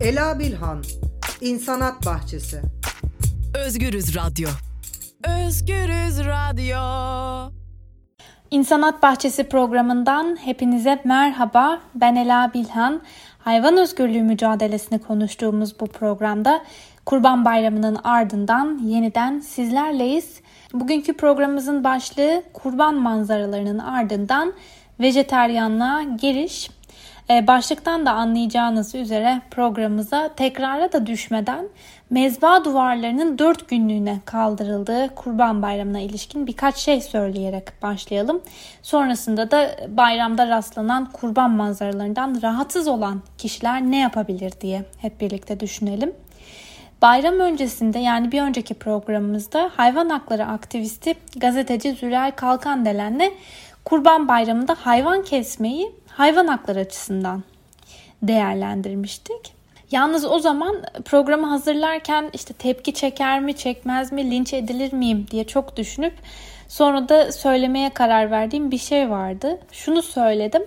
Ela Bilhan, İnsanat Bahçesi. Özgürüz Radyo. Özgürüz Radyo. İnsanat Bahçesi programından hepinize merhaba. Ben Ela Bilhan. Hayvan özgürlüğü mücadelesini konuştuğumuz bu programda Kurban Bayramı'nın ardından yeniden sizlerleyiz. Bugünkü programımızın başlığı kurban manzaralarının ardından vejeteryanlığa giriş. Ee, başlıktan da anlayacağınız üzere programımıza tekrara da düşmeden mezba duvarlarının 4 günlüğüne kaldırıldığı Kurban Bayramı'na ilişkin birkaç şey söyleyerek başlayalım. Sonrasında da bayramda rastlanan kurban manzaralarından rahatsız olan kişiler ne yapabilir diye hep birlikte düşünelim. Bayram öncesinde yani bir önceki programımızda hayvan hakları aktivisti gazeteci Zülal Kalkandelen'le Kurban Bayramı'nda hayvan kesmeyi hayvan hakları açısından değerlendirmiştik. Yalnız o zaman programı hazırlarken işte tepki çeker mi, çekmez mi, linç edilir miyim diye çok düşünüp sonra da söylemeye karar verdiğim bir şey vardı. Şunu söyledim.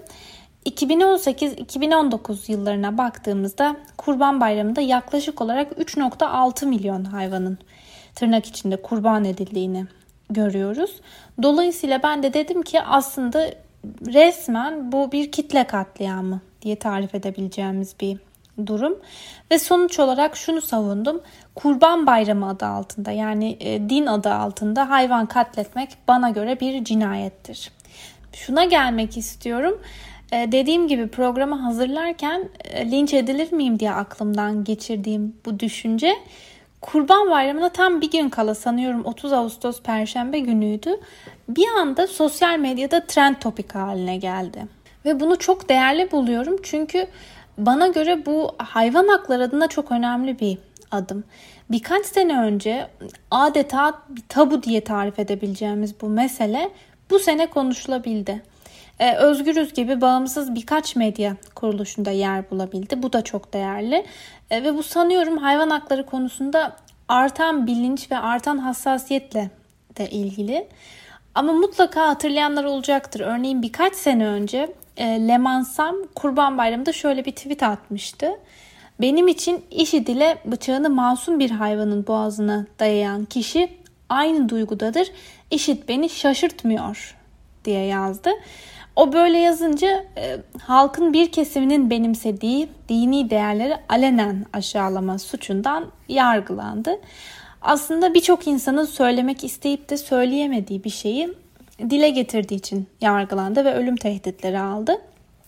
2018-2019 yıllarına baktığımızda Kurban Bayramı'nda yaklaşık olarak 3.6 milyon hayvanın tırnak içinde kurban edildiğini görüyoruz. Dolayısıyla ben de dedim ki aslında resmen bu bir kitle katliamı diye tarif edebileceğimiz bir durum ve sonuç olarak şunu savundum. Kurban Bayramı adı altında yani e, din adı altında hayvan katletmek bana göre bir cinayettir. Şuna gelmek istiyorum. E, dediğim gibi programı hazırlarken e, linç edilir miyim diye aklımdan geçirdiğim bu düşünce Kurban Bayramı'na tam bir gün kala sanıyorum 30 Ağustos Perşembe günüydü. Bir anda sosyal medyada trend topik haline geldi. Ve bunu çok değerli buluyorum çünkü bana göre bu hayvan hakları adına çok önemli bir adım. Birkaç sene önce adeta bir tabu diye tarif edebileceğimiz bu mesele bu sene konuşulabildi. Ee, Özgürüz gibi bağımsız birkaç medya kuruluşunda yer bulabildi. Bu da çok değerli. Ee, ve bu sanıyorum hayvan hakları konusunda artan bilinç ve artan hassasiyetle de ilgili. Ama mutlaka hatırlayanlar olacaktır. Örneğin birkaç sene önce e, Lemansam Kurban Bayramı'nda şöyle bir tweet atmıştı. Benim için işi dile bıçağını masum bir hayvanın boğazına dayayan kişi aynı duygudadır. İşit beni şaşırtmıyor diye yazdı. O böyle yazınca e, halkın bir kesiminin benimsediği dini değerleri alenen aşağılama suçundan yargılandı. Aslında birçok insanın söylemek isteyip de söyleyemediği bir şeyi dile getirdiği için yargılandı ve ölüm tehditleri aldı.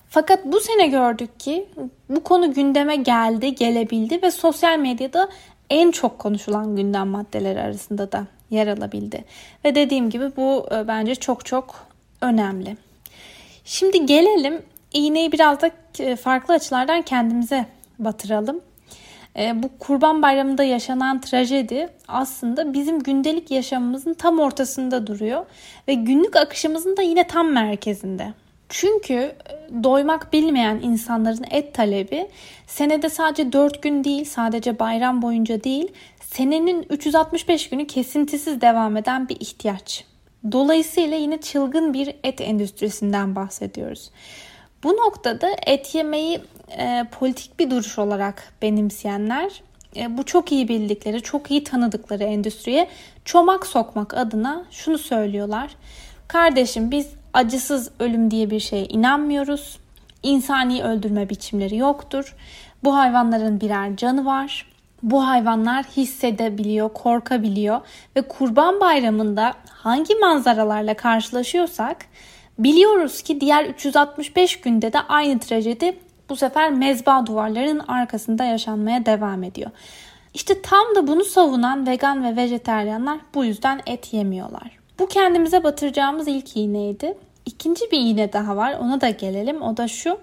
Fakat bu sene gördük ki bu konu gündeme geldi, gelebildi ve sosyal medyada en çok konuşulan gündem maddeleri arasında da yer alabildi. Ve dediğim gibi bu e, bence çok çok önemli. Şimdi gelelim iğneyi biraz da e, farklı açılardan kendimize batıralım. E, bu Kurban Bayramı'nda yaşanan trajedi aslında bizim gündelik yaşamımızın tam ortasında duruyor ve günlük akışımızın da yine tam merkezinde. Çünkü e, doymak bilmeyen insanların et talebi senede sadece 4 gün değil, sadece bayram boyunca değil, senenin 365 günü kesintisiz devam eden bir ihtiyaç. Dolayısıyla yine çılgın bir et endüstrisinden bahsediyoruz. Bu noktada et yemeyi e, politik bir duruş olarak benimseyenler e, bu çok iyi bildikleri, çok iyi tanıdıkları endüstriye çomak sokmak adına şunu söylüyorlar. Kardeşim biz acısız ölüm diye bir şeye inanmıyoruz. İnsani öldürme biçimleri yoktur. Bu hayvanların birer canı var. Bu hayvanlar hissedebiliyor, korkabiliyor ve Kurban Bayramı'nda hangi manzaralarla karşılaşıyorsak biliyoruz ki diğer 365 günde de aynı trajedi bu sefer mezba duvarlarının arkasında yaşanmaya devam ediyor. İşte tam da bunu savunan vegan ve vejeteryanlar bu yüzden et yemiyorlar. Bu kendimize batıracağımız ilk iğneydi. İkinci bir iğne daha var ona da gelelim. O da şu.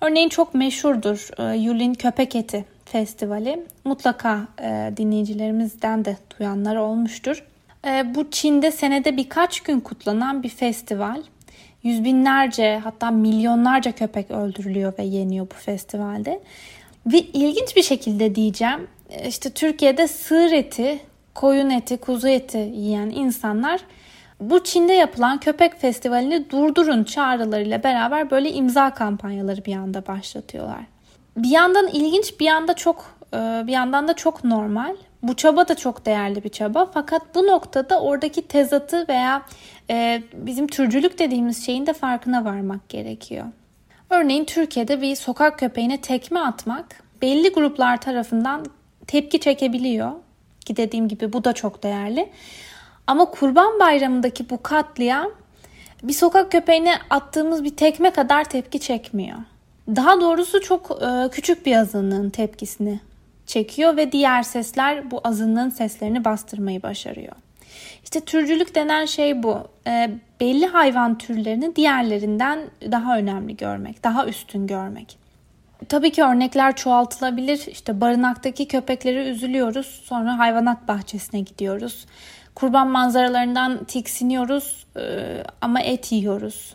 Örneğin çok meşhurdur e, Yulin Köpek Eti Festivali. Mutlaka e, dinleyicilerimizden de duyanlar olmuştur. E, bu Çin'de senede birkaç gün kutlanan bir festival. Yüz binlerce hatta milyonlarca köpek öldürülüyor ve yeniyor bu festivalde. Ve ilginç bir şekilde diyeceğim işte Türkiye'de sığır eti, koyun eti, kuzu eti yiyen insanlar bu Çin'de yapılan köpek festivalini durdurun çağrılarıyla beraber böyle imza kampanyaları bir anda başlatıyorlar. Bir yandan ilginç, bir yanda çok e, bir yandan da çok normal. Bu çaba da çok değerli bir çaba. Fakat bu noktada oradaki tezatı veya e, bizim türcülük dediğimiz şeyin de farkına varmak gerekiyor. Örneğin Türkiye'de bir sokak köpeğine tekme atmak belli gruplar tarafından tepki çekebiliyor. Ki dediğim gibi bu da çok değerli. Ama Kurban Bayramı'ndaki bu katliam bir sokak köpeğine attığımız bir tekme kadar tepki çekmiyor. Daha doğrusu çok e, küçük bir azınlığın tepkisini çekiyor ve diğer sesler bu azınlığın seslerini bastırmayı başarıyor. İşte türcülük denen şey bu. E, belli hayvan türlerini diğerlerinden daha önemli görmek, daha üstün görmek. Tabii ki örnekler çoğaltılabilir. İşte barınaktaki köpekleri üzülüyoruz. Sonra hayvanat bahçesine gidiyoruz. Kurban manzaralarından tiksiniyoruz e, ama et yiyoruz.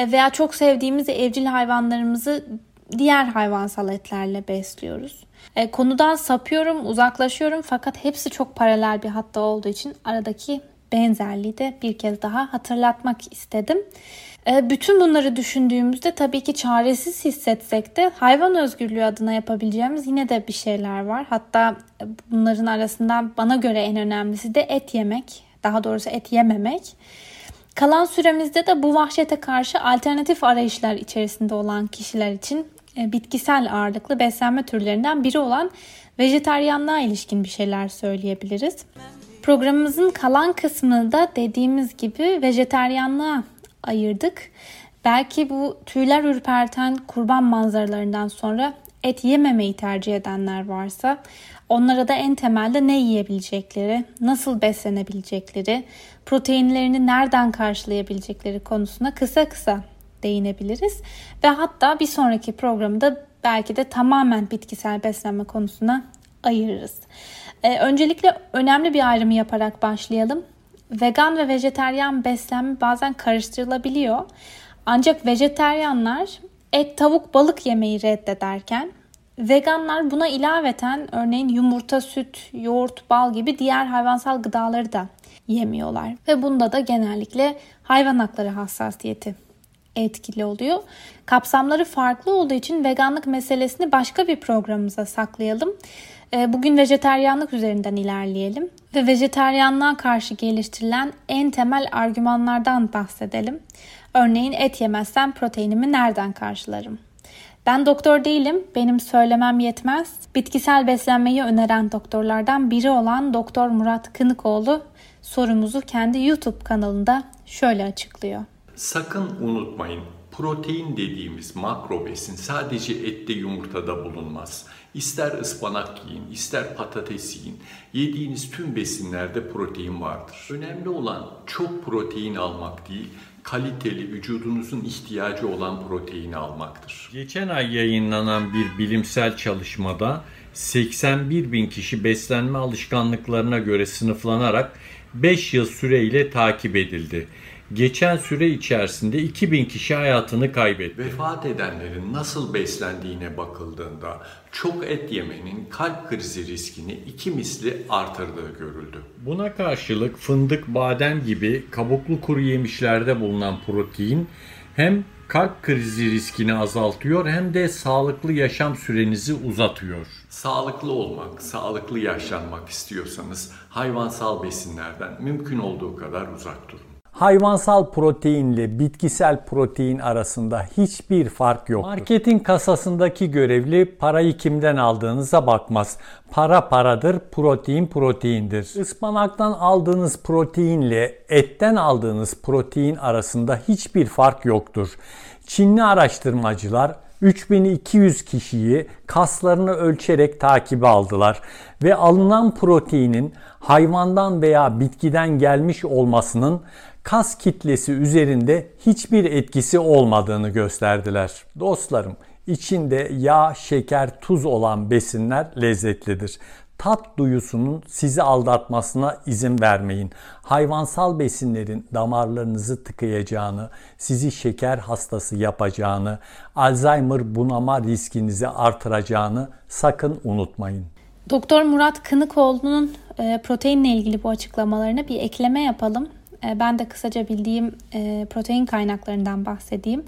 E, veya çok sevdiğimiz evcil hayvanlarımızı diğer hayvansal etlerle besliyoruz. E, konudan sapıyorum, uzaklaşıyorum fakat hepsi çok paralel bir hatta olduğu için aradaki benzerliği de bir kez daha hatırlatmak istedim. E, bütün bunları düşündüğümüzde tabii ki çaresiz hissetsek de hayvan özgürlüğü adına yapabileceğimiz yine de bir şeyler var. Hatta bunların arasından bana göre en önemlisi de et yemek. Daha doğrusu et yememek. Kalan süremizde de bu vahşete karşı alternatif arayışlar içerisinde olan kişiler için e, bitkisel ağırlıklı beslenme türlerinden biri olan vejeteryanlığa ilişkin bir şeyler söyleyebiliriz. Programımızın kalan kısmını da dediğimiz gibi vejeteryanlığa ayırdık. Belki bu tüyler ürperten kurban manzaralarından sonra et yememeyi tercih edenler varsa onlara da en temelde ne yiyebilecekleri, nasıl beslenebilecekleri, proteinlerini nereden karşılayabilecekleri konusuna kısa kısa değinebiliriz. Ve hatta bir sonraki programda belki de tamamen bitkisel beslenme konusuna ayırırız. Ee, öncelikle önemli bir ayrımı yaparak başlayalım. Vegan ve vejeteryan beslenme bazen karıştırılabiliyor. Ancak vejeteryanlar et, tavuk, balık yemeyi reddederken veganlar buna ilaveten örneğin yumurta, süt, yoğurt, bal gibi diğer hayvansal gıdaları da yemiyorlar. Ve bunda da genellikle hayvan hakları hassasiyeti etkili oluyor. Kapsamları farklı olduğu için veganlık meselesini başka bir programımıza saklayalım. Ee, bugün vejeteryanlık üzerinden ilerleyelim ve vejeteryanlığa karşı geliştirilen en temel argümanlardan bahsedelim. Örneğin et yemezsem proteinimi nereden karşılarım? Ben doktor değilim, benim söylemem yetmez. Bitkisel beslenmeyi öneren doktorlardan biri olan Doktor Murat Kınıkoğlu sorumuzu kendi YouTube kanalında şöyle açıklıyor. Sakın unutmayın protein dediğimiz makro besin sadece ette yumurtada bulunmaz. İster ıspanak yiyin, ister patates yiyin. Yediğiniz tüm besinlerde protein vardır. Önemli olan çok protein almak değil, kaliteli vücudunuzun ihtiyacı olan proteini almaktır. Geçen ay yayınlanan bir bilimsel çalışmada 81 bin kişi beslenme alışkanlıklarına göre sınıflanarak 5 yıl süreyle takip edildi. Geçen süre içerisinde 2000 kişi hayatını kaybetti. Vefat edenlerin nasıl beslendiğine bakıldığında çok et yemenin kalp krizi riskini iki misli artırdığı görüldü. Buna karşılık fındık, badem gibi kabuklu kuru yemişlerde bulunan protein hem kalp krizi riskini azaltıyor hem de sağlıklı yaşam sürenizi uzatıyor. Sağlıklı olmak, sağlıklı yaşlanmak istiyorsanız hayvansal besinlerden mümkün olduğu kadar uzak durun. Hayvansal proteinle bitkisel protein arasında hiçbir fark yok. Marketin kasasındaki görevli parayı kimden aldığınıza bakmaz. Para paradır, protein proteindir. Ispanaktan aldığınız proteinle etten aldığınız protein arasında hiçbir fark yoktur. Çinli araştırmacılar 3200 kişiyi kaslarını ölçerek takibe aldılar ve alınan proteinin hayvandan veya bitkiden gelmiş olmasının kas kitlesi üzerinde hiçbir etkisi olmadığını gösterdiler. Dostlarım, içinde yağ, şeker, tuz olan besinler lezzetlidir. Tat duyusunun sizi aldatmasına izin vermeyin. Hayvansal besinlerin damarlarınızı tıkayacağını, sizi şeker hastası yapacağını, Alzheimer bunama riskinizi artıracağını sakın unutmayın. Doktor Murat Kınıkoğlu'nun e, proteinle ilgili bu açıklamalarına bir ekleme yapalım. E, ben de kısaca bildiğim e, protein kaynaklarından bahsedeyim.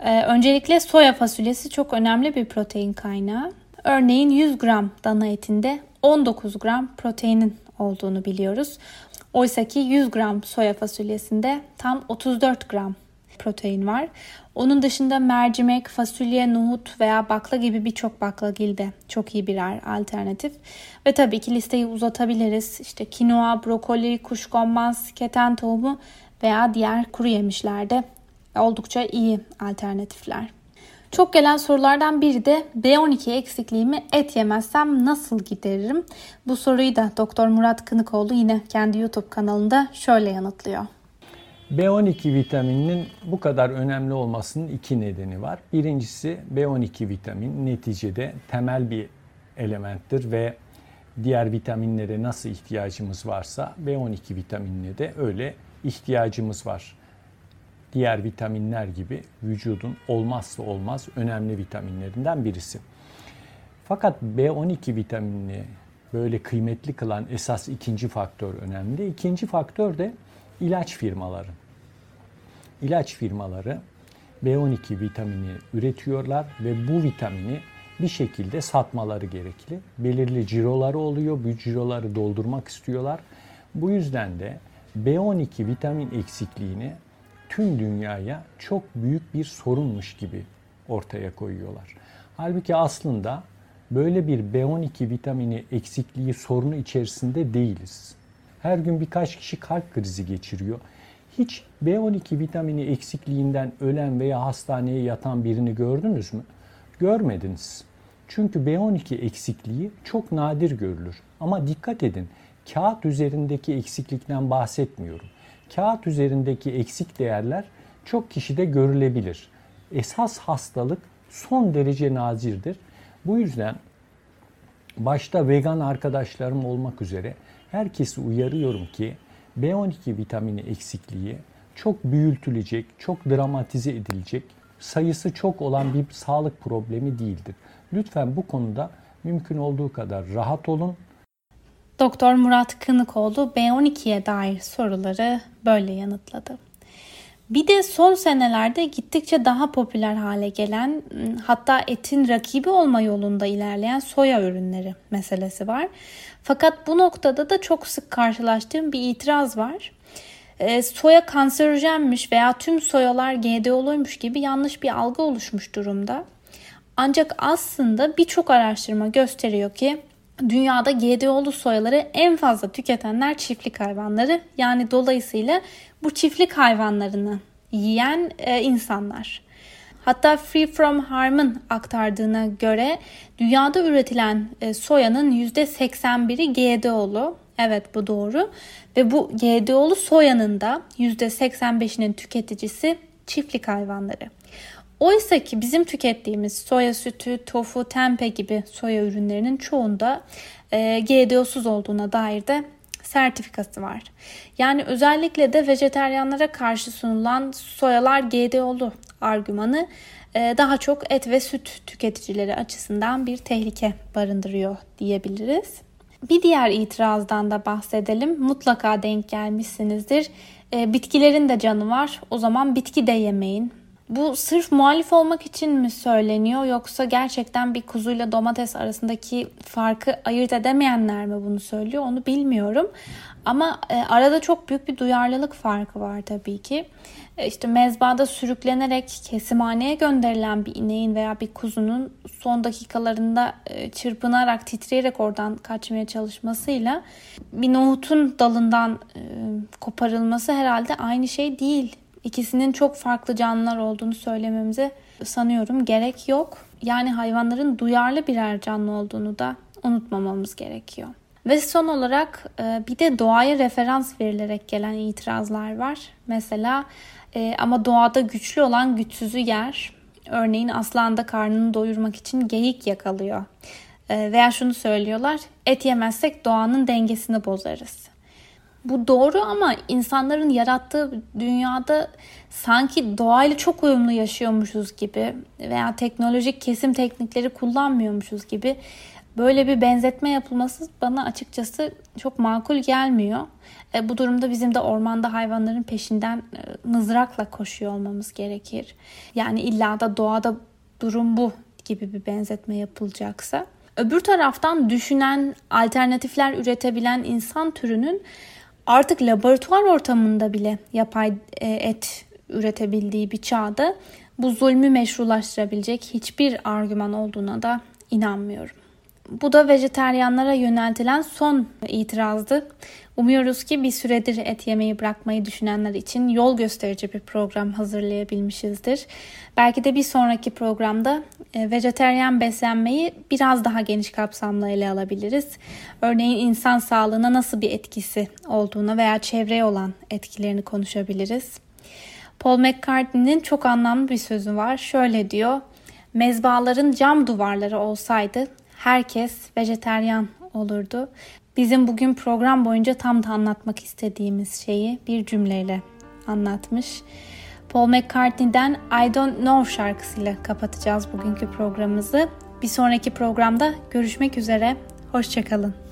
Ee, öncelikle soya fasulyesi çok önemli bir protein kaynağı. Örneğin 100 gram dana etinde 19 gram proteinin olduğunu biliyoruz. Oysa ki 100 gram soya fasulyesinde tam 34 gram protein var. Onun dışında mercimek, fasulye, nohut veya bakla gibi birçok baklagil de çok iyi birer alternatif. Ve tabii ki listeyi uzatabiliriz. İşte kinoa, brokoli, kuşkonmaz, keten tohumu veya diğer kuru yemişler de oldukça iyi alternatifler. Çok gelen sorulardan biri de B12 eksikliğimi et yemezsem nasıl gideririm? Bu soruyu da Doktor Murat Kınıkoğlu yine kendi YouTube kanalında şöyle yanıtlıyor. B12 vitamininin bu kadar önemli olmasının iki nedeni var. Birincisi B12 vitamin neticede temel bir elementtir ve diğer vitaminlere nasıl ihtiyacımız varsa B12 vitaminine de öyle ihtiyacımız var. Diğer vitaminler gibi vücudun olmazsa olmaz önemli vitaminlerinden birisi. Fakat B12 vitaminini böyle kıymetli kılan esas ikinci faktör önemli. İkinci faktör de ilaç firmaları. İlaç firmaları B12 vitamini üretiyorlar ve bu vitamini bir şekilde satmaları gerekli. Belirli ciroları oluyor. Bu ciroları doldurmak istiyorlar. Bu yüzden de B12 vitamin eksikliğini tüm dünyaya çok büyük bir sorunmuş gibi ortaya koyuyorlar. Halbuki aslında böyle bir B12 vitamini eksikliği sorunu içerisinde değiliz. Her gün birkaç kişi kalp krizi geçiriyor. Hiç B12 vitamini eksikliğinden ölen veya hastaneye yatan birini gördünüz mü? Görmediniz. Çünkü B12 eksikliği çok nadir görülür. Ama dikkat edin, kağıt üzerindeki eksiklikten bahsetmiyorum. Kağıt üzerindeki eksik değerler çok kişide görülebilir. Esas hastalık son derece nazirdir. Bu yüzden başta vegan arkadaşlarım olmak üzere herkesi uyarıyorum ki B12 vitamini eksikliği çok büyütülecek, çok dramatize edilecek, sayısı çok olan bir sağlık problemi değildir. Lütfen bu konuda mümkün olduğu kadar rahat olun. Doktor Murat Kınıkoğlu B12'ye dair soruları böyle yanıtladı. Bir de son senelerde gittikçe daha popüler hale gelen hatta etin rakibi olma yolunda ilerleyen soya ürünleri meselesi var. Fakat bu noktada da çok sık karşılaştığım bir itiraz var. E, soya kanserojenmiş veya tüm soyalar GDO'luymuş gibi yanlış bir algı oluşmuş durumda. Ancak aslında birçok araştırma gösteriyor ki dünyada GDO'lu soyaları en fazla tüketenler çiftlik hayvanları. Yani dolayısıyla bu çiftlik hayvanlarını yiyen e, insanlar. Hatta Free From Harm'ın aktardığına göre dünyada üretilen e, soyanın %81'i GDO'lu. Evet bu doğru. Ve bu GDO'lu soyanın da %85'inin tüketicisi çiftlik hayvanları. Oysa ki bizim tükettiğimiz soya sütü, tofu, tempe gibi soya ürünlerinin çoğunda e, GDO'suz olduğuna dair de sertifikası var. Yani özellikle de vejeteryanlara karşı sunulan soyalar GDO'lu argümanı e, daha çok et ve süt tüketicileri açısından bir tehlike barındırıyor diyebiliriz. Bir diğer itirazdan da bahsedelim. Mutlaka denk gelmişsinizdir. E, bitkilerin de canı var. O zaman bitki de yemeyin. Bu sırf muhalif olmak için mi söyleniyor yoksa gerçekten bir kuzuyla domates arasındaki farkı ayırt edemeyenler mi bunu söylüyor onu bilmiyorum. Ama e, arada çok büyük bir duyarlılık farkı var tabii ki. E, işte mezbada sürüklenerek kesimhaneye gönderilen bir ineğin veya bir kuzunun son dakikalarında e, çırpınarak, titreyerek oradan kaçmaya çalışmasıyla bir nohutun dalından e, koparılması herhalde aynı şey değil. İkisinin çok farklı canlılar olduğunu söylememize sanıyorum gerek yok. Yani hayvanların duyarlı birer canlı olduğunu da unutmamamız gerekiyor. Ve son olarak e, bir de doğaya referans verilerek gelen itirazlar var. Mesela e, ama doğada güçlü olan güçsüzü yer. Örneğin aslan da karnını doyurmak için geyik yakalıyor. E, veya şunu söylüyorlar, et yemezsek doğanın dengesini bozarız. Bu doğru ama insanların yarattığı dünyada sanki doğayla çok uyumlu yaşıyormuşuz gibi veya teknolojik kesim teknikleri kullanmıyormuşuz gibi Böyle bir benzetme yapılması bana açıkçası çok makul gelmiyor. E, bu durumda bizim de ormanda hayvanların peşinden e, mızrakla koşuyor olmamız gerekir. Yani illa da doğada durum bu gibi bir benzetme yapılacaksa. Öbür taraftan düşünen, alternatifler üretebilen insan türünün artık laboratuvar ortamında bile yapay e, et üretebildiği bir çağda bu zulmü meşrulaştırabilecek hiçbir argüman olduğuna da inanmıyorum. Bu da vejeteryanlara yöneltilen son itirazdı. Umuyoruz ki bir süredir et yemeyi bırakmayı düşünenler için yol gösterici bir program hazırlayabilmişizdir. Belki de bir sonraki programda e, vejeteryan beslenmeyi biraz daha geniş kapsamlı ele alabiliriz. Örneğin insan sağlığına nasıl bir etkisi olduğunu veya çevreye olan etkilerini konuşabiliriz. Paul McCartney'nin çok anlamlı bir sözü var. Şöyle diyor. Mezbaların cam duvarları olsaydı herkes vejeteryan olurdu. Bizim bugün program boyunca tam da anlatmak istediğimiz şeyi bir cümleyle anlatmış. Paul McCartney'den I Don't Know şarkısıyla kapatacağız bugünkü programımızı. Bir sonraki programda görüşmek üzere. Hoşçakalın.